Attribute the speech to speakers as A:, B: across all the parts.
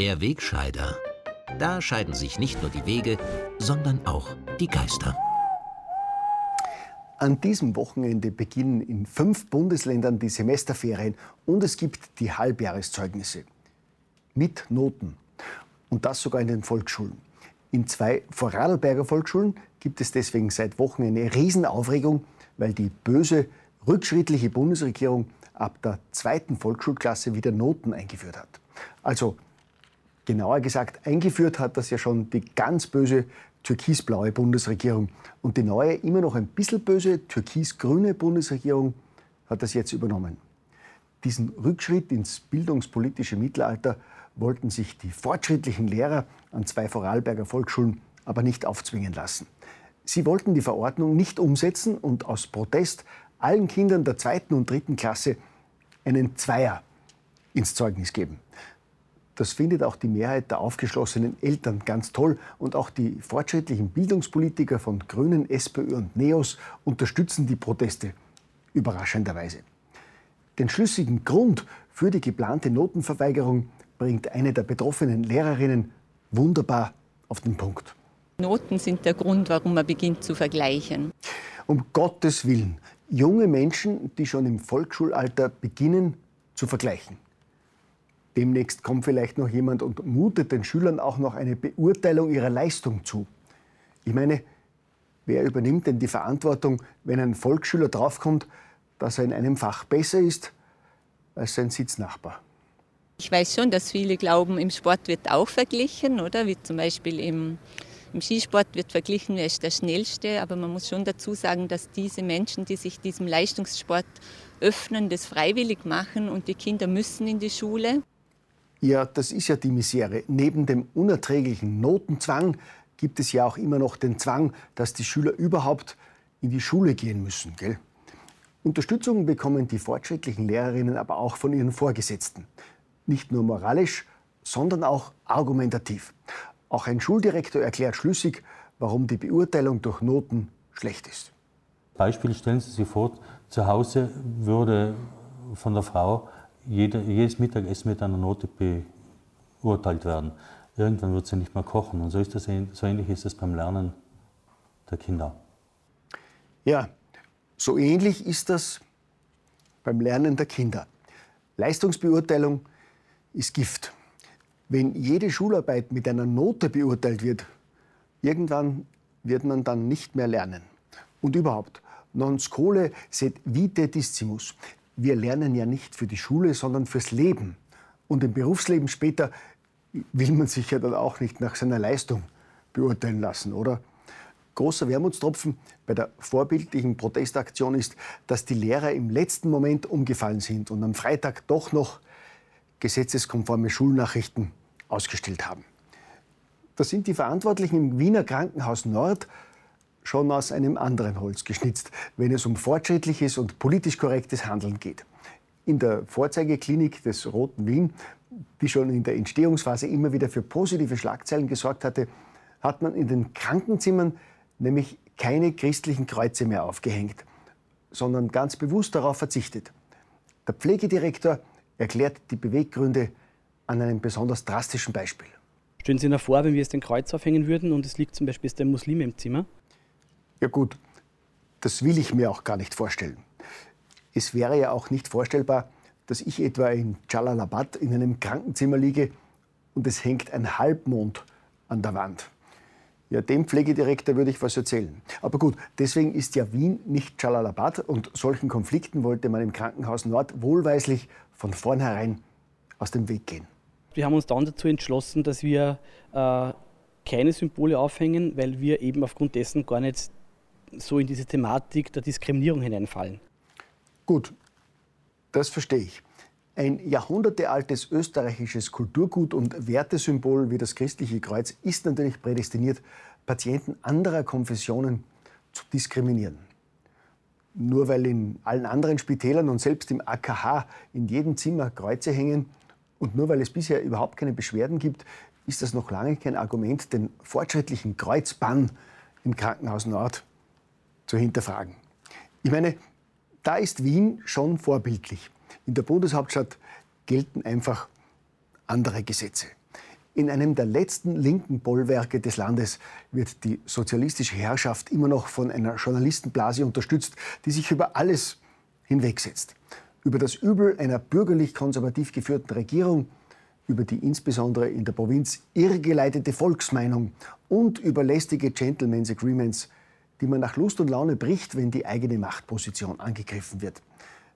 A: Der Wegscheider. Da scheiden sich nicht nur die Wege, sondern auch die Geister.
B: An diesem Wochenende beginnen in fünf Bundesländern die Semesterferien und es gibt die Halbjahreszeugnisse. Mit Noten. Und das sogar in den Volksschulen. In zwei Vorarlberger Volksschulen gibt es deswegen seit Wochen eine Riesenaufregung, weil die böse, rückschrittliche Bundesregierung ab der zweiten Volksschulklasse wieder Noten eingeführt hat. Also genauer gesagt, eingeführt hat das ja schon die ganz böse türkisblaue Bundesregierung. Und die neue, immer noch ein bisschen böse, türkisgrüne Bundesregierung hat das jetzt übernommen. Diesen Rückschritt ins bildungspolitische Mittelalter wollten sich die fortschrittlichen Lehrer an zwei Vorarlberger Volksschulen aber nicht aufzwingen lassen. Sie wollten die Verordnung nicht umsetzen und aus Protest allen Kindern der zweiten und dritten Klasse einen Zweier ins Zeugnis geben. Das findet auch die Mehrheit der aufgeschlossenen Eltern ganz toll. Und auch die fortschrittlichen Bildungspolitiker von Grünen, SPÖ und NEOS unterstützen die Proteste überraschenderweise. Den schlüssigen Grund für die geplante Notenverweigerung bringt eine der betroffenen Lehrerinnen wunderbar auf den Punkt.
C: Noten sind der Grund, warum man beginnt zu vergleichen.
B: Um Gottes Willen, junge Menschen, die schon im Volksschulalter beginnen zu vergleichen. Demnächst kommt vielleicht noch jemand und mutet den Schülern auch noch eine Beurteilung ihrer Leistung zu. Ich meine, wer übernimmt denn die Verantwortung, wenn ein Volksschüler draufkommt, dass er in einem Fach besser ist als sein Sitznachbar?
C: Ich weiß schon, dass viele glauben, im Sport wird auch verglichen, oder? Wie zum Beispiel im, im Skisport wird verglichen, wer ist der Schnellste. Aber man muss schon dazu sagen, dass diese Menschen, die sich diesem Leistungssport öffnen, das freiwillig machen und die Kinder müssen in die Schule.
B: Ja, das ist ja die Misere. Neben dem unerträglichen Notenzwang gibt es ja auch immer noch den Zwang, dass die Schüler überhaupt in die Schule gehen müssen. Gell? Unterstützung bekommen die fortschrittlichen Lehrerinnen aber auch von ihren Vorgesetzten. Nicht nur moralisch, sondern auch argumentativ. Auch ein Schuldirektor erklärt schlüssig, warum die Beurteilung durch Noten schlecht ist.
D: Beispiel stellen Sie sich vor, zu Hause würde von der Frau jede, jedes Mittagessen mit einer Note beurteilt werden. Irgendwann wird sie nicht mehr kochen. Und so, ist das, so ähnlich ist es beim Lernen der Kinder.
B: Ja, so ähnlich ist das beim Lernen der Kinder. Leistungsbeurteilung ist Gift. Wenn jede Schularbeit mit einer Note beurteilt wird, irgendwann wird man dann nicht mehr lernen. Und überhaupt, non scole sed vitae dissimus wir lernen ja nicht für die Schule, sondern fürs Leben. Und im Berufsleben später will man sich ja dann auch nicht nach seiner Leistung beurteilen lassen, oder? Großer Wermutstropfen bei der vorbildlichen Protestaktion ist, dass die Lehrer im letzten Moment umgefallen sind und am Freitag doch noch gesetzeskonforme Schulnachrichten ausgestellt haben. Da sind die Verantwortlichen im Wiener Krankenhaus Nord schon aus einem anderen Holz geschnitzt, wenn es um fortschrittliches und politisch korrektes Handeln geht. In der Vorzeigeklinik des Roten Wien, die schon in der Entstehungsphase immer wieder für positive Schlagzeilen gesorgt hatte, hat man in den Krankenzimmern nämlich keine christlichen Kreuze mehr aufgehängt, sondern ganz bewusst darauf verzichtet. Der Pflegedirektor erklärt die Beweggründe an einem besonders drastischen Beispiel.
E: Stellen Sie sich vor, wenn wir jetzt ein Kreuz aufhängen würden und es liegt zum Beispiel ein Muslim im Zimmer,
B: ja gut, das will ich mir auch gar nicht vorstellen. Es wäre ja auch nicht vorstellbar, dass ich etwa in Jalalabad in einem Krankenzimmer liege und es hängt ein Halbmond an der Wand. Ja, dem Pflegedirektor würde ich was erzählen. Aber gut, deswegen ist ja Wien nicht Jalalabad und solchen Konflikten wollte man im Krankenhaus Nord wohlweislich von vornherein aus dem Weg gehen.
E: Wir haben uns dann dazu entschlossen, dass wir äh, keine Symbole aufhängen, weil wir eben aufgrund dessen gar nicht so in diese Thematik der Diskriminierung hineinfallen.
B: Gut, das verstehe ich. Ein jahrhundertealtes österreichisches Kulturgut und Wertesymbol wie das christliche Kreuz ist natürlich prädestiniert, Patienten anderer Konfessionen zu diskriminieren. Nur weil in allen anderen Spitälern und selbst im AKH in jedem Zimmer Kreuze hängen und nur weil es bisher überhaupt keine Beschwerden gibt, ist das noch lange kein Argument, den fortschrittlichen Kreuzbann im Krankenhaus Nord zu hinterfragen. Ich meine, da ist Wien schon vorbildlich. In der Bundeshauptstadt gelten einfach andere Gesetze. In einem der letzten linken Bollwerke des Landes wird die sozialistische Herrschaft immer noch von einer Journalistenblase unterstützt, die sich über alles hinwegsetzt. Über das Übel einer bürgerlich-konservativ geführten Regierung, über die insbesondere in der Provinz irrgeleitete Volksmeinung und über lästige Gentlemen's Agreements, die man nach Lust und Laune bricht, wenn die eigene Machtposition angegriffen wird.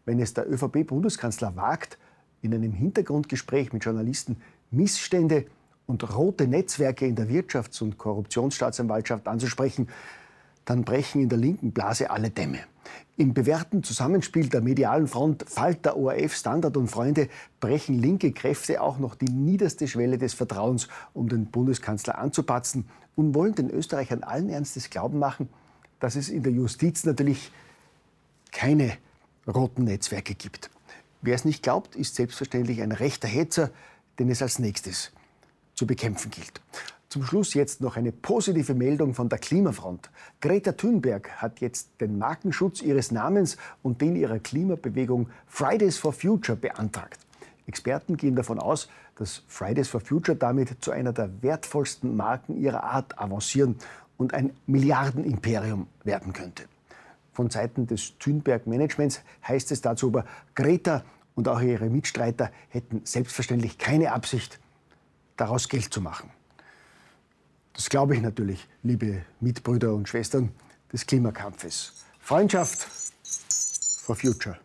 B: Wenn es der ÖVP-Bundeskanzler wagt, in einem Hintergrundgespräch mit Journalisten Missstände und rote Netzwerke in der Wirtschafts- und Korruptionsstaatsanwaltschaft anzusprechen, dann brechen in der linken Blase alle Dämme. Im bewährten Zusammenspiel der medialen Front Falter, ORF, Standard und Freunde brechen linke Kräfte auch noch die niederste Schwelle des Vertrauens, um den Bundeskanzler anzupatzen und wollen den Österreichern allen Ernstes glauben machen, dass es in der Justiz natürlich keine roten Netzwerke gibt. Wer es nicht glaubt, ist selbstverständlich ein rechter Hetzer, den es als nächstes zu bekämpfen gilt. Zum Schluss jetzt noch eine positive Meldung von der Klimafront. Greta Thunberg hat jetzt den Markenschutz ihres Namens und den ihrer Klimabewegung Fridays for Future beantragt. Experten gehen davon aus, dass Fridays for Future damit zu einer der wertvollsten Marken ihrer Art avancieren und ein Milliardenimperium werden könnte. Von Seiten des Thunberg-Managements heißt es dazu aber, Greta und auch ihre Mitstreiter hätten selbstverständlich keine Absicht, daraus Geld zu machen. Das glaube ich natürlich, liebe Mitbrüder und Schwestern des Klimakampfes. Freundschaft for Future.